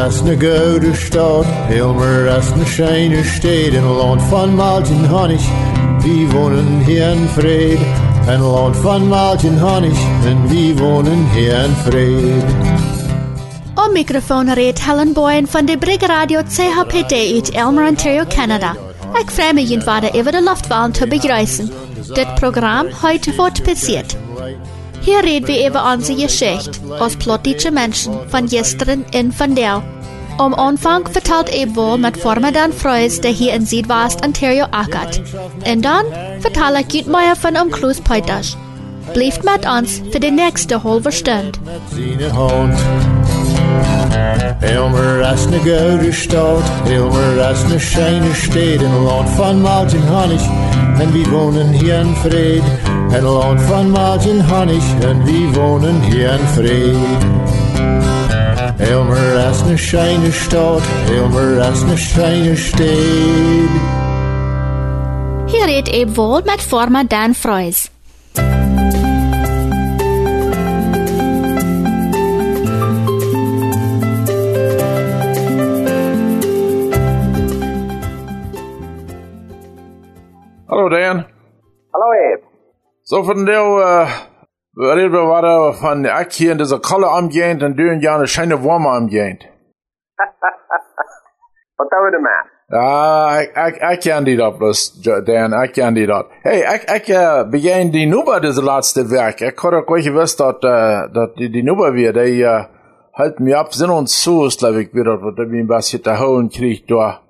as na gouden stad, Hilmer as na scheine steed in land van Maltin Hannig. Wie wohnen hier in Fried, ein Land van Maltin Hannig, en wie wohnen hier in Fried. Op microfoon reed Helen Boyen van de Brig Radio CHPD uit Elmer, Ontario, Canada. Ik vraag me je vader over de luchtwahn te begrijzen. Dit programma heute wordt passiert. Hier reden wir über unsere Geschichte als plottische Menschen von gestern in von der. Am Anfang vertelt Ebwohl mit Formadan Freus, der hier in Südwest Ontario ackert. Und dann vertelle ich Jutmeier von Umklus Peuters. Bleibt mit uns für die nächste halbe Stunde. Elmer as na gouden stad, Elmer as na scheine steed, in land van Maltin Hannig, en wie hier in Fried. Een land van Maltin Hannig, en wie hier in Fried. Elmer as na scheine stad, Elmer as na scheine steed. Hier redt Ebwohl mit Formadan Freus. Hallo Dan. Hallo Eb. So von der, äh, reden wir weiter von Ack hier in dieser Kolle amgehend und du in ja eine schöne Warme amgehend. Wat doen we ermee? Ja, ik, ik, ik ken die dat bloß, Dan, ik ken die dat. Hey, ik, ik uh, begin die Nummer deze laatste werk. Ik had ook wel gewusst dat, uh, dat die, die Nummer weer, die uh, halten mir ab, sind uns zu, ist, glaube ich, wieder, dass wir ein bisschen te holen kriegt da.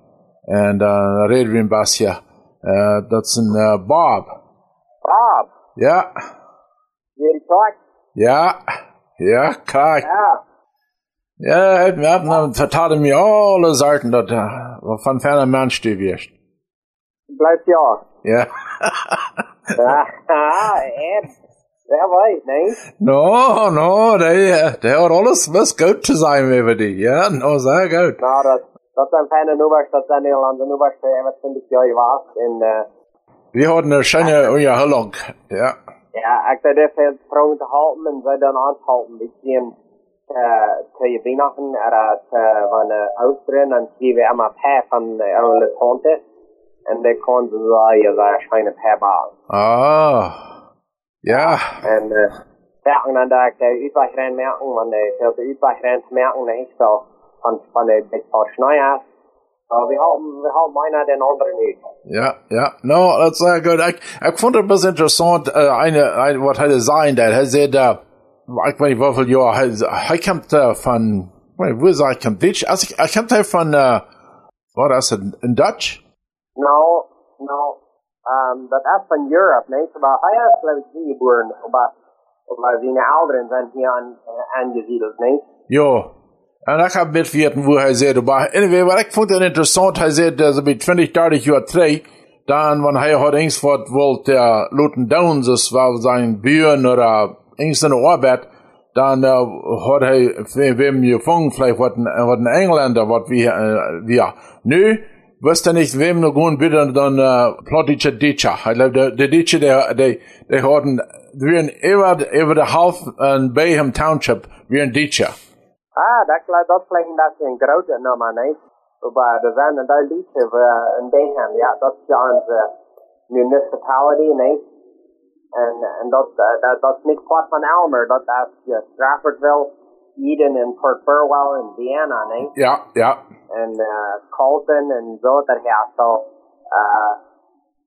Und uh, reden wir ein bisschen. Uh, dat is een uh, Bob. Bob. Ja, Jullie kijk. ja, ja, kijk. Ja. Ja, mir ab, dann vertalte mir alle Seiten, dat uh, von ferner Mensch du wirst. Blijft ja. Ja. Ja. Ah, Eb. Wer weet, nee? No, no, der, der hat alles was gut zu sein über die. Ja, no, sehr gut. Dat, dat zijn fijne nummers. Dat zijn Nederlandse nummers. En wat vind ik jij was. En uh, Wir hatten eine schöne Unterhaltung. Ja. Ja, ik zou veel vrouwen te houden. En zij dan aanhouden. Ik zie hem te je Weihnachten. Er te van Oosten. En zie we allemaal paar van oude tante. En die kon ze zeggen, dat schijnen paar baan. Ah. Ja. En merken dan dat ik de uitwegren merken, want de uitwegren merken niet zo van, van de paar snijers. Uh, we houden, we houden bijna den anderen niet. Ja, ja. No, das ist sehr gut. Ich, ich fand das interessant, äh, eine, ein, was hat er sein, der hat gesagt, äh, ich weiß nicht, wie viele Jahre, er, er kommt äh, von, wo sag ich, kommt Deutsch? Also, er kommt halt von, äh, war das in, in Dutch? No, no. Um, dat is van Europe, niet? Maar hij is geloof ik hier geboren, maar, maar zijn ouderen zijn hier aan, aangesiedeld, niet? Ja. En ik heb weten wo hij zei, maar anyway, wat ik vond het interessant, hij zei, dat ze bij 20, 30 jaar terug, dan, wanneer hij had eens wat wollte, der Luton Downs, das war sein Büren oder irgend eine Arbeit, dann äh, hat er wem gefangen, vielleicht was ein, was ein Engländer, was wir, äh, wir. Nö, wirst du nicht wem noch gut bitte, dann äh, plottische. Ich glaube, der, der Ditcher, der, der, der hatten, wir über, über der Half in Bayham Township, wir ein Ditcher. Ah, dat, dat klinkt dat een grote nummer, niet? Maar er zijn een daar liedje voor in Bayham, ja, dat is ja onze municipality, niet? En, en dat, eh, dat, dat is niet kwart van Elmer, dat is je Stratfordville, Eden en Port Burwell en Vienna, niet? Ja, ja. En uh, Colton en zo, dat gaat zo. Uh,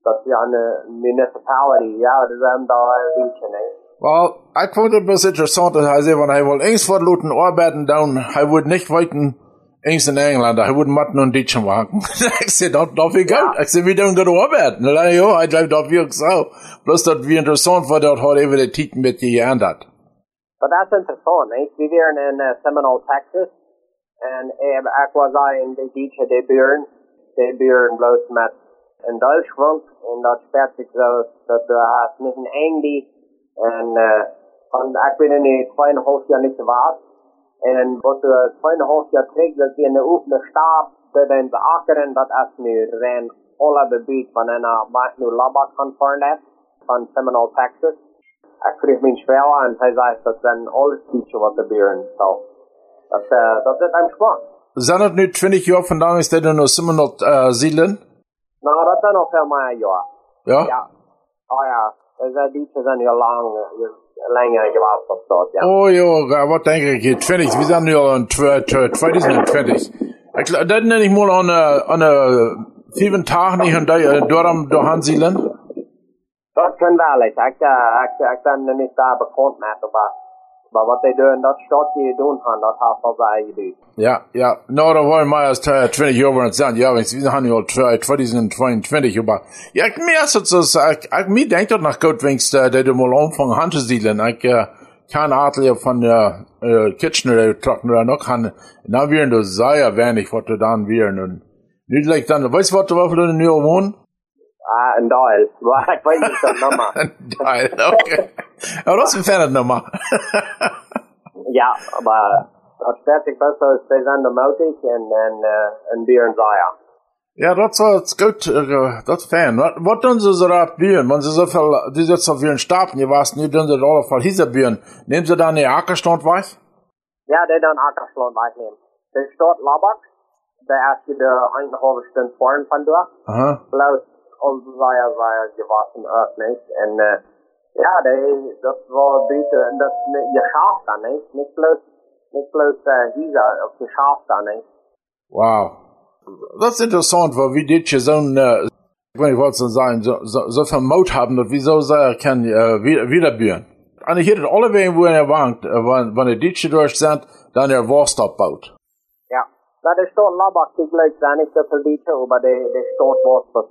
dat is ja een municipality, ja, dat zijn daar een liedje, niet? Well, ich fand es was interessant, dass er sagt, wenn er wohl irgendwas von Luten arbeiten down, er würde nicht wollten, irgendwas in England, er würde Matten und Ditchen wagen. ich sag, das darf ich gut. Ich sag, wir dürfen gut arbeiten. Na ja, ich glaube, das wirklich so. Bloß, dass wir interessant war, dort hat über die Titen mit geändert. Maar dat is interessant, niet? We waren in uh, Seminole, Texas. En uh, ik was daar in de beach de buren. De buren bloos met een Duitsland. En dat speelt zich zo dat er haast niet een Engie. En uh, van, ik ben in een 2,5 jaar niet waard. En wat de 2,5 jaar terug, dat we in de oefene stap. Dat in de akkeren, dat is nu ren alle bebuurt van een uh, maak nu labak van Farnet. Van Seminole, Texas. Ik kreeg mijn spel en hij zei dat zijn alles teacher wat te beuren. So, dat, uh, dat is een spannend. Zijn het nu 20 jaar vandaan is dat nog 700 uh, zielen? Nou, dat zijn nog veel meer, ja. Ja? Ja. Oh ja, zijn heel lang, langer gewacht dat, ja. Oh joh, wat denk ik hier? 20, we zijn nu al in tw- tw- 2020. Ik, dat nenne ik mal aan, uh, aan uh, 7 dagen niet aan uh, door, door gaan zielen. Dat kan wel eens. Ik, uh, ik, ik ben niet maar wat die doen, dat staat je doen gaan, dat heeft al zij gedaan. Ja, ja. Nou, dat waren maar als 20 jaar waren het zijn. Ja, we zijn nu al tw- 2022, aber ja, merk het zo, ik, ik mir denkt dat nog goed winst, uh, dat er mal omvang hand te zielen. Ik, uh, kan aardig van, uh, uh, Kitchener trokken er nog gaan, nou weer de sehr wenig, wat er dan weer nun. Nu lijkt dan, weißt du wat, waar we nu al wohnen? Ah, een deel. Maar ik weet niet dat nummer. Ja, okay. Aber das ist ein ferner Nummer. Ja, maar dat staat ik best wel steeds aan de motor en, en, en en zaaier. Ja, das jetzt gut, äh, das fan. Was, was tun sie so da bühren? Wenn sie so viel, die auf ihren Stapeln, ihr weißt nicht, tun sie da Fall dieser bühren. Nehmen sie dann die Ackerstand weg? Ja, die dan Ackersland wegnemen. De staat Labak, daar als je de einhalve stunde vorm van doet. Aha. Bloos onze zaaier zaaier gewassen ook niet. En uh, ja, die, dat was beter, dat je schaaft dan niet. Niet bloos, niet bloos uh, hier op je schaaft dan niet. Wow. Das ist interessant, weil wie dit je zo'n, äh, ich weiß nicht, was zu sagen, so, so, so viel Mut haben, dass wieso sie kann, äh, wieder, wieder bühren. Und hier hat alle wen, wo er wankt, äh, wenn, wenn er dit durch sind, dann er Wurst abbaut. Ja, dat is staat Labak, die leuk zijn niet zoveel detail, maar de, de staat was voor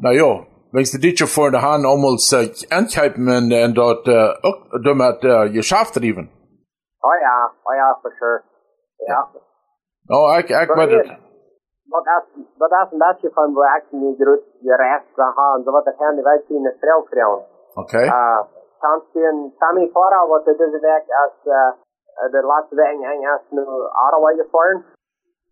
zaaier. Na ja, wenn du dit je voor de hand almost äh, ankijpen en, en dat äh, ook door met äh, je schaaf drijven. Oh ja, oh ja, for sure. Ja. Nou, ik, ik weet het. Wat als, wat als een beetje van waar ik niet groot je reis gaan gaan, zo wat ik aan de wijk zien een vrouw vrouw. Oké. Uh, kannst du een Sammy Fahrer, wat er deze week als uh, de laatste week en als nu Aardewijs gefahren?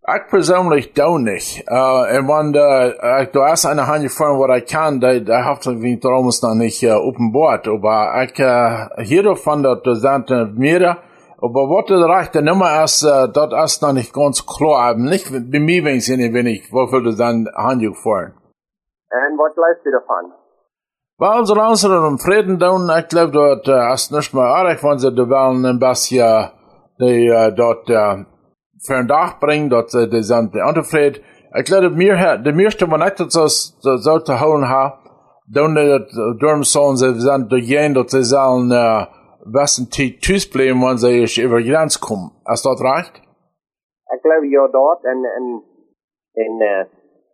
Ik persoonlijk doe niet. Uh, en wanneer uh, ik doe eerst een handje voor wat ik kan, dat dat heeft ik niet trouwens nog niet uh, openbaar. Maar ik uh, hiervan dat er zijn uh, meerdere. Aber was der rechte Nummer ist, uh, das ist noch nicht ganz klar. Aber nicht bei mir, wenn ich wenn ich, wofür das dann Handje fahren. En wat leist u ervan? Weil so langsam im Frieden tun, ich glaube, dort äh, ist nicht mehr arg, wenn sie die Wellen ein bisschen die, äh, dort äh, für ein Dach bringen, dort sie die sind unzufrieden. Ich glaube, mir, hat- die meiste, wenn ich das so, so zu holen habe, dann die Dürm sollen sie sind diejenigen, dort sie sollen äh, besten Zeit tschüss bleiben, wenn sie ich über die Grenze kommen. Ist das recht? Ik geloof je dat en, en, en uh,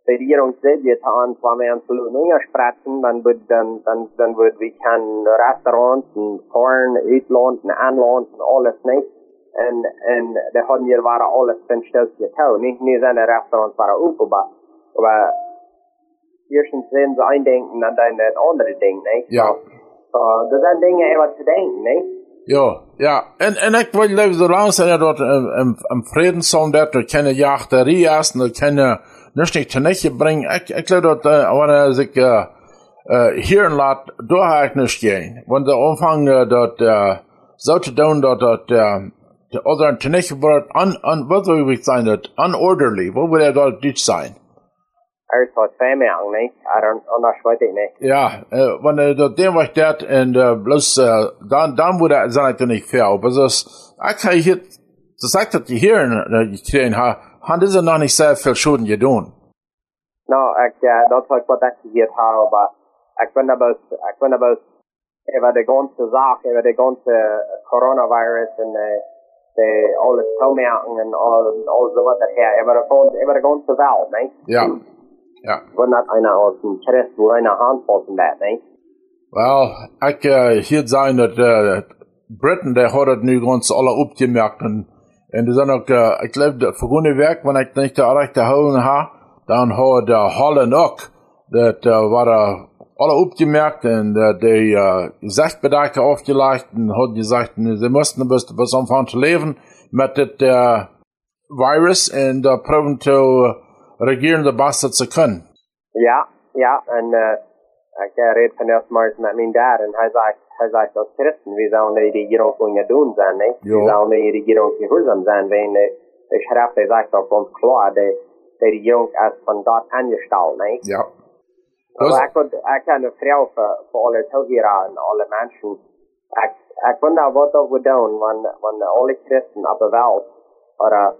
de regering zegt je aan van mij aan Sloveningen spreken, dan wordt dan, dan, dan wordt we kan restaurants en foreign, uitland en aanland en alles niet. En, en de hadden hier waren alles ten stiltje touw. Niet, niet zijn de restaurants waren open, maar, maar eerstens zijn ze een ding en dan het andere ding, niet? Ja. So, er zijn dingen even te denken, niet? Ja, ja. En, en ik wil leven zo lang zijn dat im, im, im Friedenszoon dat er keine Jachterie ist, und keine, nicht nicht zu bringen. Ich, ich glaube, dat, äh, wenn er sich, äh, äh, hier laat, da ich nicht gehen. Wenn der Umfang, äh, dat, äh, so zu tun, dat, dat, äh, der anderen zu nicht wird, un, un, was soll ich sagen, dat, unorderly, wo würde er dort nicht sein? Er is wat twee merken, niet? I don't, anders weet ik niet. Ja, äh, wenn er dort dem was dat und äh, bloß äh, dann dann wurde er sein nicht fair. Aber das ich kann hier das sagt dass die hier in äh, Ukraine ha haben diese noch nicht sehr viel Schulden getan. No, ik, uh, dat is wat ik hier heb, maar ik ben dat ik ben dat over de ganze zaak, over de ganze coronavirus en uh, de alles toemerken en al, alles wat er her, over de ganze, over de ganze wereld, niet? Ja. Ja. Wenn dat einer aus dem Christ, wo einer Handvoll von dat, nicht? Well, ich äh, hier sein dass äh, Britain der hat das nu ganz alle abgemerkt und und das sind auch äh, ich glaube der vergangene Werk wenn ich nicht der rechte holen ha dann hat der Holland auch das äh, war da alle abgemerkt und äh, die äh, Sachbedarfe aufgelegt und hat gesagt sie mussten bis bis anfangen zu leben mit dem äh, Virus und äh, proben zu regieren der Beste zu können. Ja, ja, en uh, ik uh, reed van eerstmaals met mijn dad en hij zegt, hij zegt als christen, we zouden de regering kunnen doen zijn? Ja. We zouden de regering gehoorzaam zijn, wenn, de schrijft hij zegt ook ons klaar, de, de Regierung als von Gott angestellt, nicht? Ja. Also Das, ich, würd, ich kann eine Frau für, für alle Zuhörer und alle Menschen. Ich, ich wonder, was das wir tun, wenn, wenn alle Christen auf der Welt, oder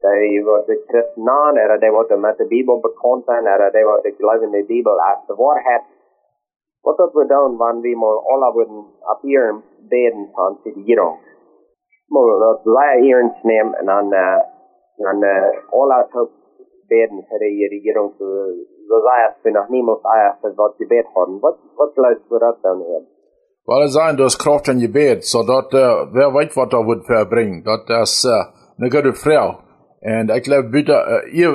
die, die Christen nahen, oder die, die mit der Bibel bekannt sind, oder die, die glauben die Bibel als die Wahrheit. Was das wir tun, wenn wir mal alle würden auf ihrem beten von die Regierung. Mal das Leier ihren nehmen und dann, äh, dann, äh, alle zu beten für die Regierung es, bin noch niemals erst, was gebet haben. Was, was glaubst du das dann hier? weil es sein, du hast Kraft in Gebet, so dort, äh, wer weiß, was da wird verbringen. Dort ist äh, eine gute Frau. Und ich glaube, bitte, äh, ihr,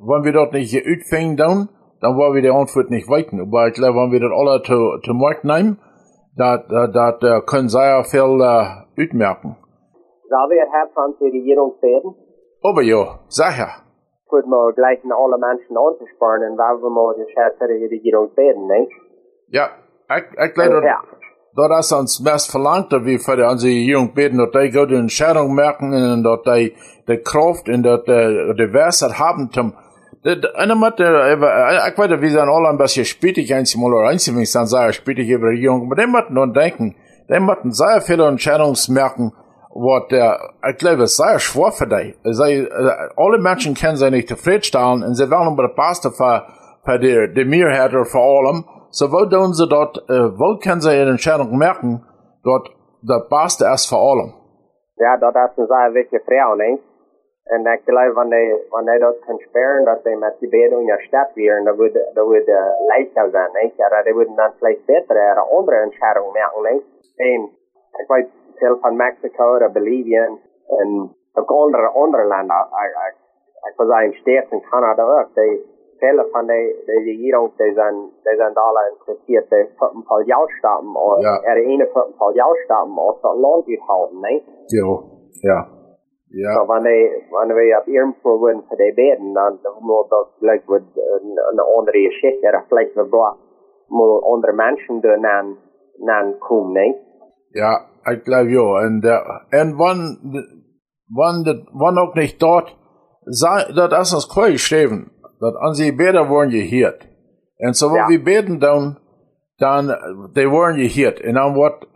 wenn wir dort nicht utfängen dann, dann wollen wir die Antwort nicht weiten. Aber ich glaube, wenn wir das alle zu, zu Markt nehmen, dat, dat, dat äh, können sehr viel äh, utmerken. Soll wir jetzt von der Regierung beten? Aber ja, sicher. Gut, mal gleich in alle Menschen anzusparen, weil wir mal die für die Regierung beten, nicht? Ja, ich, ich glaube, Ja. dat is ons mest verlangt, we voor onze jong beten, dat die goed een scheidung merken en dat die de kracht en dat de, de wijsheid hebben om en met de, ik weet dat we zijn al een beetje spietig eens mal oder eens wenn ich dann sage spietig über die jong, aber die müssen nun denken, die müssen sehr viele Entscheidungsmerken, wat der, ich glaube, es sehr schwer für die. Sie, alle Menschen können sich nicht zufriedenstellen und sie wollen aber das Beste für, für die, die Mehrheit oder für allem. So, wo tun sie dort, äh, wo können sie ihre Entscheidung merken, dort das Beste ist für allem. Ja, dat is een zeer wichtige vrouw, niet? En ik geloof, wanneer wanneer dat kan sparen, dat ze met die beding in de stad weer, dat would, dat would uh, leichter zijn, niet? Ja, dat would dan vielleicht betere, oder andere Entscheidungen merken, niet? En ik weet veel van Mexico, oder Bolivia, en ook andere, andere landen. Ik, ik, ik was in States in Canada ook, die, viele von der, der Regierung, die sind, die sind alle interessiert, die für ein paar Jahrstamm, oder, Ja. er eine für ein paar Jahrstamm, aus der Land gehalten, nicht? Ja, ja, ja. So, wenn die, wenn wir auf irgendwo würden für die beten, dann, dann muss das vielleicht wird eine, eine andere Geschichte, oder vielleicht wird da mal andere Menschen da nan, nan kommen, nicht? Ja, ich glaube ja. Und, äh, und wann, wann, das- wann auch nicht dort, sei, das ist uns klar geschrieben, dass an sie Bäder wurden gehört. Und so, wenn Ja. wir beten dann, dann, äh, die wurden gehört. Und dann wird,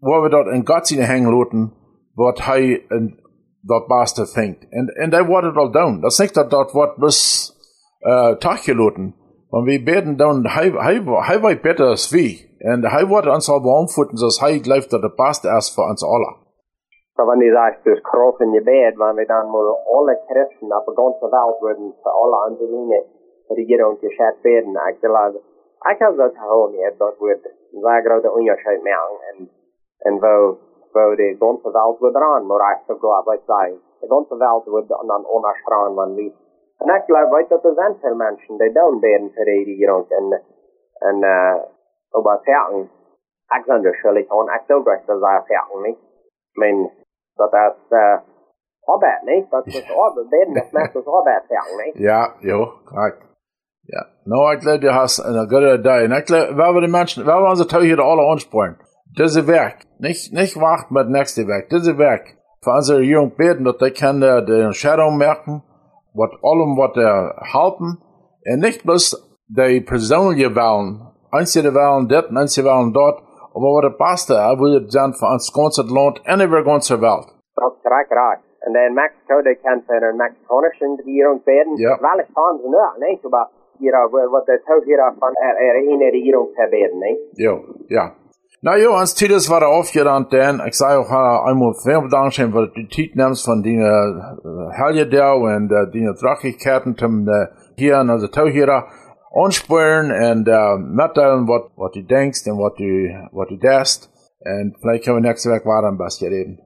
wo wir dort in Gott seine hängen lassen, wird hij in dat Beste fängt. Und, und der wurde dort down. Das ist nicht, dass dort wird bis, äh, Tag gelassen. Und wir beten dann, weiß besser als wir. Und hij wird uns auch beantworten, dass glaubt, dass das Beste ist für uns alle. So, wenn die sagt, das Kreuz in Gebet, wenn wir dann mal alle Christen auf der ganzen Welt würden für alle andere Regierung geschätzt werden, ich glaube, ich habe das auch nicht, das wird ein sehr großer Unterschied machen, und, und wo, wo die ganze Welt wird dran, nur ich sogar, was ich sage, die ganze Welt wird dann unterschreien, wenn wir, weißt du, das sind viele Menschen, die dann beten für die Regierung, und, und, äh, aber Ferien, ich bin das das sei Ferien, nicht? Men dat is uh, arbeid, niet? Dat is arbeid. Beden is net als arbeid zeggen, niet? Ja, jo, korrekt. Ja. Nou, ich glaube, du hast eine gute Idee. Und ich glaube, weil wir die Menschen, weil wir unsere Teil hier alle ansporen. Diese Werk, nicht, nicht warten mit nächste Werk, diese Werk, für unsere Jungen beten, dass die äh, die Entscheidung merken, was allem, was der halten, und nicht bloß die persönliche Wahlen, einzelne Wahlen dort, einzelne Wahlen dort, aber was der Beste ist, würde sein für uns ganze Land und über die ganze Welt. Dat is correct, right. En dan Mexico, die kan voor een Mexicanische regering beden. Ja. Wel, ik kan ze niet, niet? Maar, you know, wat de toch hier van er, er een regering te beden, niet? Jo, ja. Nou jo, ans Titus war er aufgerannt, denn ich sage auch einmal vielen Dank schön, weil du die Tit nimmst von den äh, Helge da und äh, die Drachigkeiten zum äh, hier also tau hier anspüren und äh, mitteilen, was du denkst und was du was du denkst. Und vielleicht können wir nächste Woche weiter ein bisschen reden.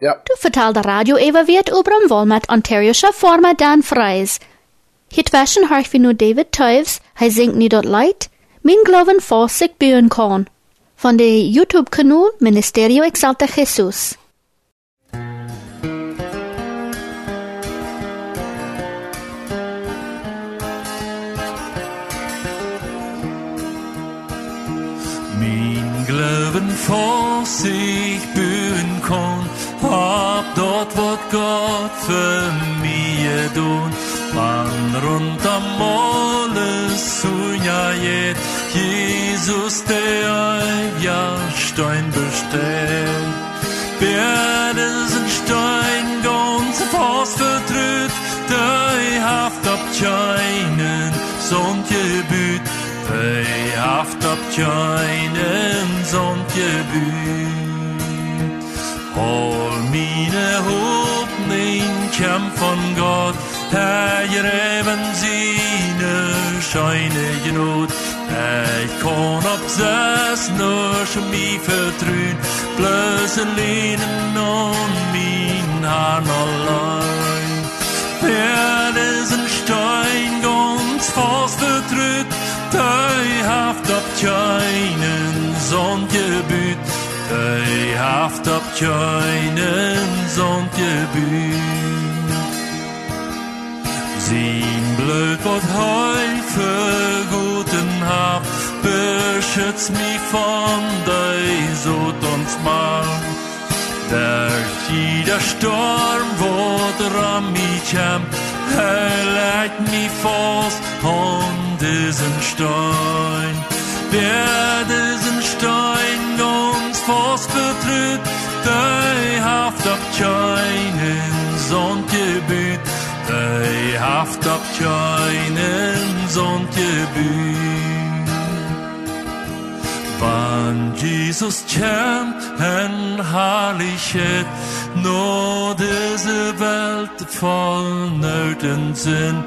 Ja, Du vertelde radio Eva wird über um mit Ontario Forma Dan Freis. Hier waschen hörch wie nur David Teufs, hij singt nie dort leid, min glauben vor sich bühen kann. Von der YouTube-Kanal Ministerio Exalta Jesus. Min Glauben vor sich bühen kann, hab dort wat Gott für mir tun. Man rund am alles ja jet, Jesus der Stein bestellt. Wer diesen Stein ganz fast vertrüht, der haft ab keinen Sonngebüt, der haft ab keinen Sonngebüt. Hol meine Hoffnung kam von Gott, Herr, eben seine Scheine genot. Ich kon op zes nur schon mich vertrün, bloß lehnen und mein Haar allein. Wer ist ein Stein ganz fast vertrüt, der haft ab keinen Sonngebüt. Hij haft op keinen Sonngebiet. Sien blöd wat heu für hab, beschützt mich von dei so uns mal. Der jeder Sturm, wo der mich kam, er legt mich fast an diesen Stein. Wer diesen Stein ganz fast betrüht, der haft ab keinen Sonngebüt, der haft ab keinen Sonngebüt. Wann Jesus kämmt en Herrlichkeit, nur diese Welt voll Nöten sind,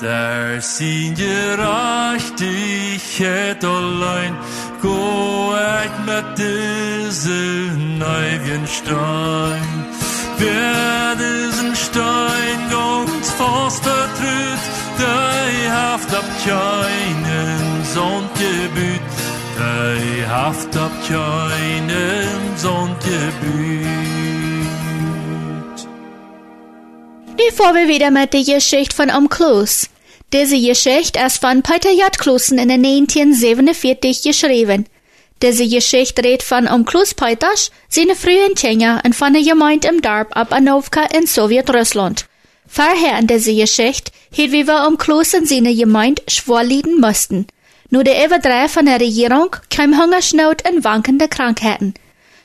der sin gerechtigheid allein, gå ik met deze neuen Stein. Wer diesen Stein ganz fast vertrüht, der haft ab keinen Sonngebüt, der haft keinen Sonngebüt. Nu får vi vidare med die Geschichte von Omklus. Diese Geschichte ist von Peter J. Klusen in 1947 geschrieben. Diese Geschichte redet von Omklus Peters, seine frühen Tänzer und von der Gemeinde im Dorf ab Anovka in Sowjetrussland. Vorher in dieser Geschichte hat wie wir Omklus und seine Gemeinde schworlieden mussten. Nur der Überdreh von der Regierung kam Hungersnot und wankende Krankheiten.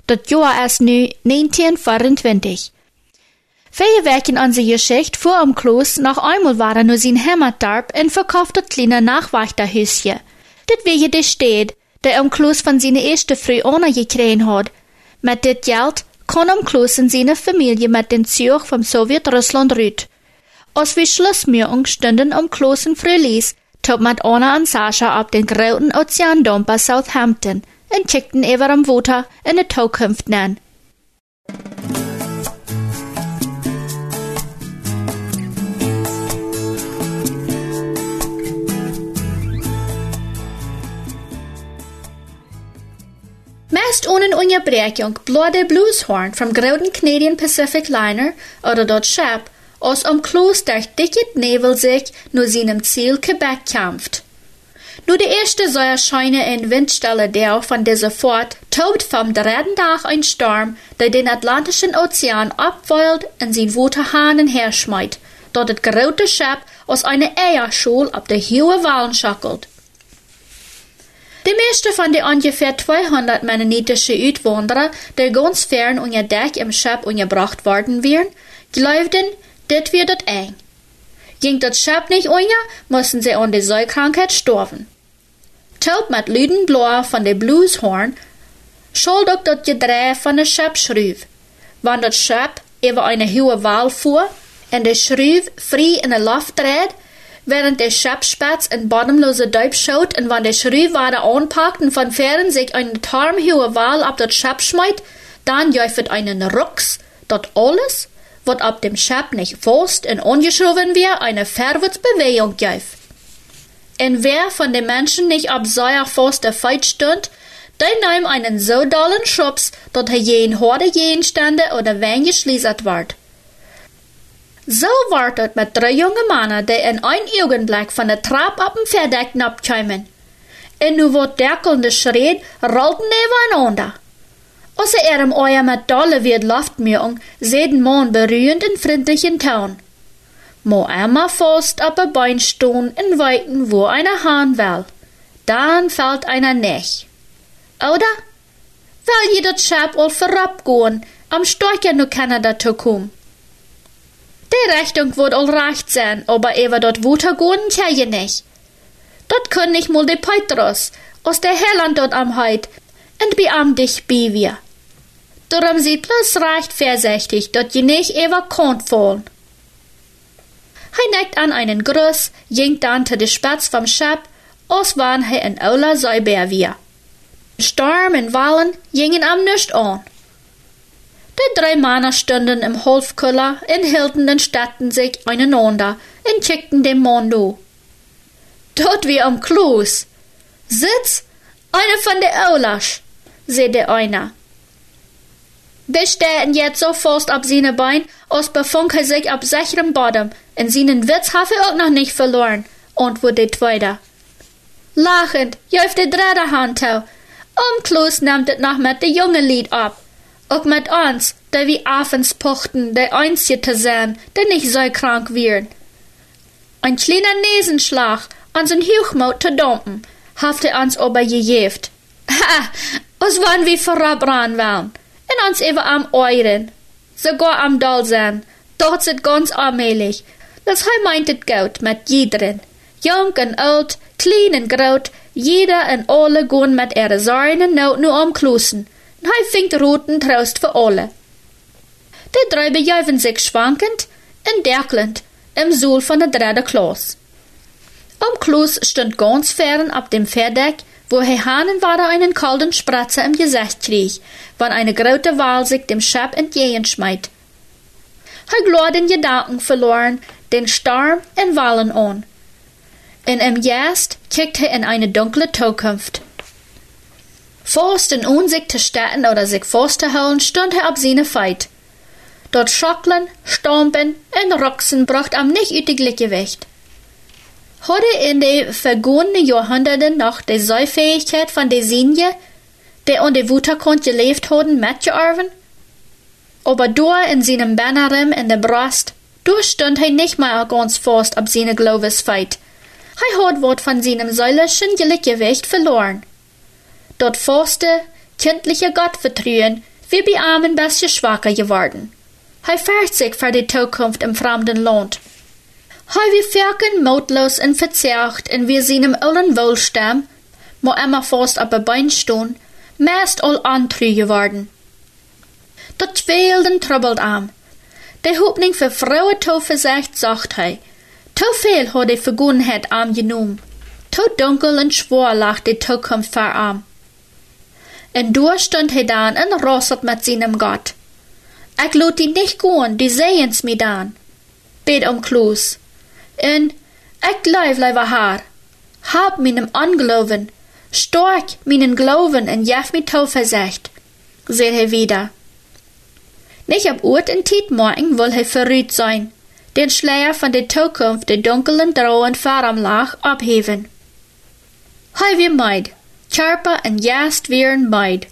Das Jahr ist nu 1924. Vier Wochen an die Geschichte vor am Klos noch einmal war er nur sein Heimatdorf und verkaufte kleine Nachwachterhüsje. Das wäre der Städt, der am Klos von seiner ersten Früh ohne gekriegt hat. Mit dit Geld kann am Klos und seine Familie mit den Zug vom Sowjetrussland rüt. Als wir Schlussmühung stünden am Klos in Frühlies, top mit Anna und Sascha ab den grauen Ozeandom bei Southampton und kickten über am Water in die Zukunft nennen. Meist ohne Unterbrechung blode Blueshorn vom großen Canadian Pacific Liner oder dort Ship aus Kloß durch dicket Nebel sich nur seinem Ziel Quebec kämpft. Nur der erste Säuerscheine in Windstelle der von dieser Fort tobt vom dritten Tag ein Sturm, der den Atlantischen Ozean abweilt und sein Wuter Hahnen herschmeit, dort das große Schiff aus einer Eierschule ab der hohe Wallen schackelt. Die meeste von den ungefähr 200 mennonitische Uitwanderer, die ganz fern unter Deck im Schiff unterbracht worden wären, glaubten, dit wird eng. Ging das Schiff nicht unter, mussten sie an die Säukrankheit sterben. Taub mit Lüdenblau von der Blueshorn schuld auch das Gedreh von der Schiff schrieb. Wenn das Schiff über eine hohe Wall fuhr und der Schrieb frei in der Luft dreht, während der Schiffspatz in bottomlose Deub schaut und wenn der Schriebware anpackt und von fern sich eine tarmhohe Wal ab das Schiff schmeit, dann jäufet einen Rucks, dort alles, wat ab dem Schiff nicht fast und ungeschrieben wir, eine Verwärtsbewegung jäuft. Und wer von den Menschen nicht ab seiner fast der Feit stund, der nahm einen so dollen Schubs, dat er jeden Horde Gegenstände oder Wein geschließert ward. So ward het mit drei junge Männer, die in ein Augenblick von der Trap ab dem Verdeck abkämen. Und nu wird derkelnde Schritt rollten nebeneinander. Als sie er im euer mit dolle wird Luftmüung, jeden Mond berührend in freundlichen Ton. Mo einmal fast ab a Bein stehen in Weiten, wo einer Hahn will. Dann fällt einer nicht. Oder? Weil jeder Chap all vorabgehen, am Steuer nu Kanada zu kommen. Die Rechnung wird all recht sein, aber ewer dort weitergehen, tja je nicht. Dort können ich mal de Petrus, aus der Herland dort am Heid, und beam dich bei wir. Darum sie bloß recht vorsichtig, dort je nicht ewer kont fallen. Hij neckt an einen Gruß, jingt dann zu de Spatz vom Schab, aus wann hij in Ola Säuber wir. Storm und Wallen gingen am nicht an. Die drei Männer standen im Holfkuller und hielten den Städten sich einander und schickten dem Mond Dort wie am Kloß. Sitz, einer von der Aulasch, sagte einer. Wir stehen jetzt so fast ab seine Bein, befand er sich ab sicherem Boden, in seinen Witz habe er auch noch nicht verloren, antwortete der Zweite. Lachend, jäuft der dritte Hand tau. Um Kloß nimmt es noch mit der junge Lied ab. Auch mit uns, der wie abends pochten, der einzige sein, der nicht so krank wird. Ein kleiner Nesenschlag an sein Huchmaut zu dumpen, hafte uns aber gejeft. Ha, was waren wir vorabran waren, uns eben am Euren, sogar am Dolsen, dort sind ganz allmählich, das hij meint het gut mit jederen, jong en oud, klein en groot, jeder en alle gaan met ihre zorgen en nood nu omkloesen, en hij vindt roten troost voor alle. De drei bejuiven sich schwankend en derkelend im Suhl von der dritte Klaus. Um Kloß stand ganz fern ab dem Pferdeck, wo Herr Hahnen war einen kalten Spratzer im Gesicht krieg, wann eine große Wal sich dem Schab entgegenschmeit. Er glor den Gedanken verloren, den Sturm in Wallen an. In im Jast kickt er in eine dunkle Zukunft. Forst in Unsicht zu starten oder sich vorzuholen, stund er ab seine Feit. Dort schocklen, stompen und roxen bracht am nicht ütiglich Gewicht. Hatte in de vergangenen Jahrhunderten noch die Säufähigkeit von de Sinje, die de Wuttergrund gelebt haben, mitgearven? Aber da in seinem Bannerem in der Brust, da stund hij nicht mal ganz fast ab seine Glaubensfeit. Hij hat wat von seinem säulerschen Gleichgewicht verloren. Dort faste, kindliche Gottvertrauen, wie bei armen bisschen schwacher geworden. Hij fährt sich für die Zukunft im fremden Land. Hij wie ferken mutlos und verzerrt und wir seinem allen Wohlstand, mo immer fast ab Bein stehen, meist all antrü geworden. Dat tweelden trubbelt am. De hoopning für Frauen to verzegt, sagt hij. To viel hat die Vergunheit am genommen. To dunkel und schwor lag die Zukunft vor am. Und durch stund hij dann en rosset mit seinem Gott. Ich lot die nicht gehen, die sehen's mir dann. Bet um Kloos. En ich glaub leider haar. Hab meinem Anglauben. Stark meinen Glauben en jef mi to verzegt. Seht er wieder. Nicht ab Ort und Tiet morgen will er verrüht sein, den Schleier von der Zukunft der dunklen Drohen Faramlach abheben. Hei wie meid, Charpa en jast wieren meid.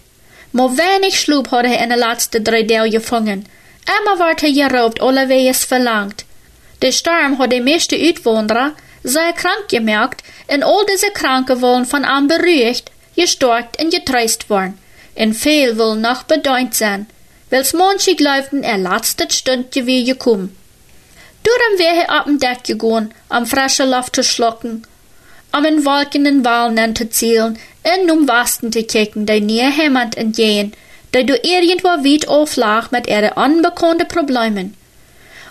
Mo wenig Schlub hat er in de laatste drei Deel gevangen. Emma ward er geraubt, allewees verlangt. Der Sturm hat die meeste Uitwanderer sehr krank gemerkt, en all diese Kranke wollen von am beruhigt, gestorkt en getreust worden. En veel will noch bedeunt sein, wels manche glaubten er letzte Stündje wie gekommen. Darum wäre er ab dem Deck gegangen, am frischen Luft zu schlucken, um in wolkenden Walnen zu zielen, in um Westen zu kicken, der nie jemand entgehen, der du irgendwo weit auflag mit ihren unbekannten Problemen.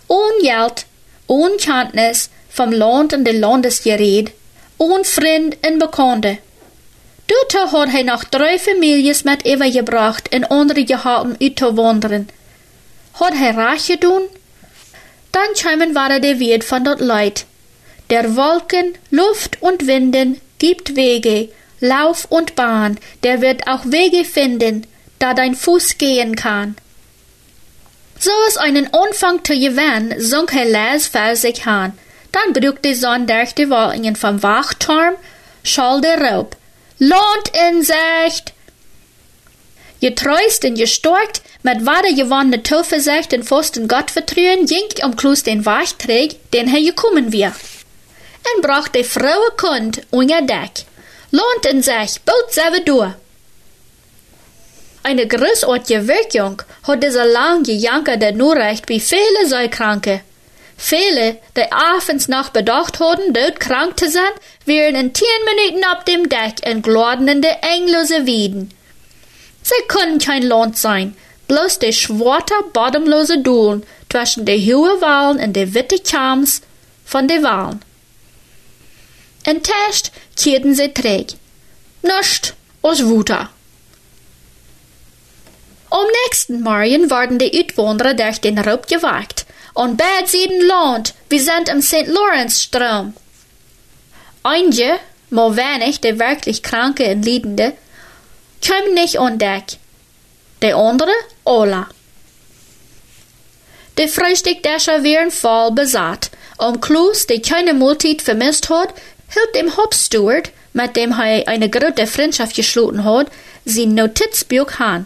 Ohne Geld, ohne Kenntnis vom Land und der Landesgerät, ohne Freund und Bekannte. Dort hat er noch drei Familien mit übergebracht in andere gehalten wandern. Hat er reich getan? Dann scheinbar war er der Wirt von dort Leid. Der Wolken, Luft und Winden gibt Wege, Lauf und Bahn, der wird auch Wege finden, da dein Fuß gehen kann. So es einen Anfang zu sunk er les für sich an. Dann brückte die Sonne durch die Wolken vom Wachturm, schall der Raub. Lohnt in Sicht! getreust en gestorkt, met waarde gewonnene toeverzicht en vosten God vertrouwen, jink om kloos den Wachträg, den hij gekommen wir. En bracht de vrouwe kund onder dek. Lohnt en sich, boot selber door. Eine großartige Wirkung hat dieser lang gejankerte Nachricht bei vielen Seekranken. Viele, die abends noch bedacht hatten, dort krank zu sein, wären in zehn Minuten auf dem Deck in glodende, englose Wieden. Sie können kein Land sein, bloß die schwarze, bodemlose Duhlen zwischen die hohen Wahlen und die witte Chams von den Wahlen. Test kehrten sie träg. Nicht aus Wuta. Am nächsten Morgen wurden die Uitwanderer durch den Raub gewagt. Und bad sieden Land, wir sind im St. Lawrence-Strom. Einige, mal wenig, die wirklich Kranke und Liedende, kommen nicht an Deck. Die andere, alle. Die Frühstückdächer wären voll besatt. Um Klus, die keine Multit vermisst hat, hielt dem Hauptsteward, mit dem er eine gute Freundschaft geschlossen hat, sein Notizbuch an.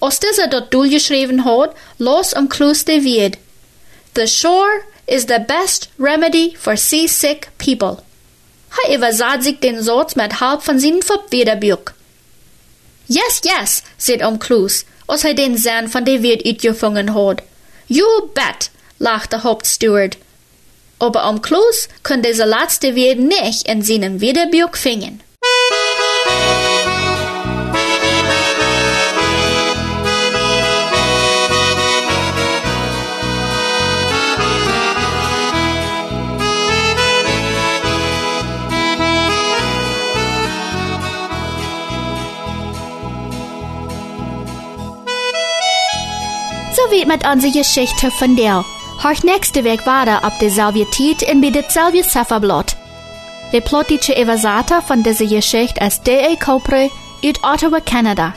Als dieser dort durchgeschrieben hat, los Klus de Wied. The shore is the best remedy for seasick people. Hij übersah sich den Satz mit halb von seinen Verwederbuch. Yes, yes, sagt um Klus, als er den Sinn von der Wied uitgefangen hat. You bet, lachte der Hauptsteward. Aber um Klus kann dieser letzte Wied nicht in seinem Wiederbuch finden. Wie mit unserer Geschichte von der. Horch nächste Weg weiter ab der Salvietät in bei derselbe Zifferblatt. Der plottische Evasator von dieser Geschichte ist D.A. Copre uit Ottawa, Kanada.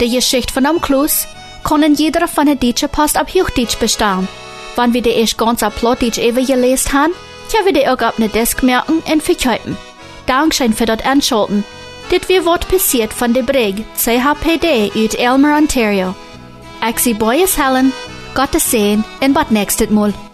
Die Geschichte von am Klus kann in jeder von der deutschen Post ab Hochdeutsch bestellen. Wenn wir die erst ganz ab Plottisch gelesen haben, können wir die auch auf ne Disk merken und verkaufen. Dankeschön für das Anschalten. Dit wir Wort passiert von der Brig CHPD uit Elmer, Ontario. Ik zie Boyes Helen, Gottes Seen en wat next het mol.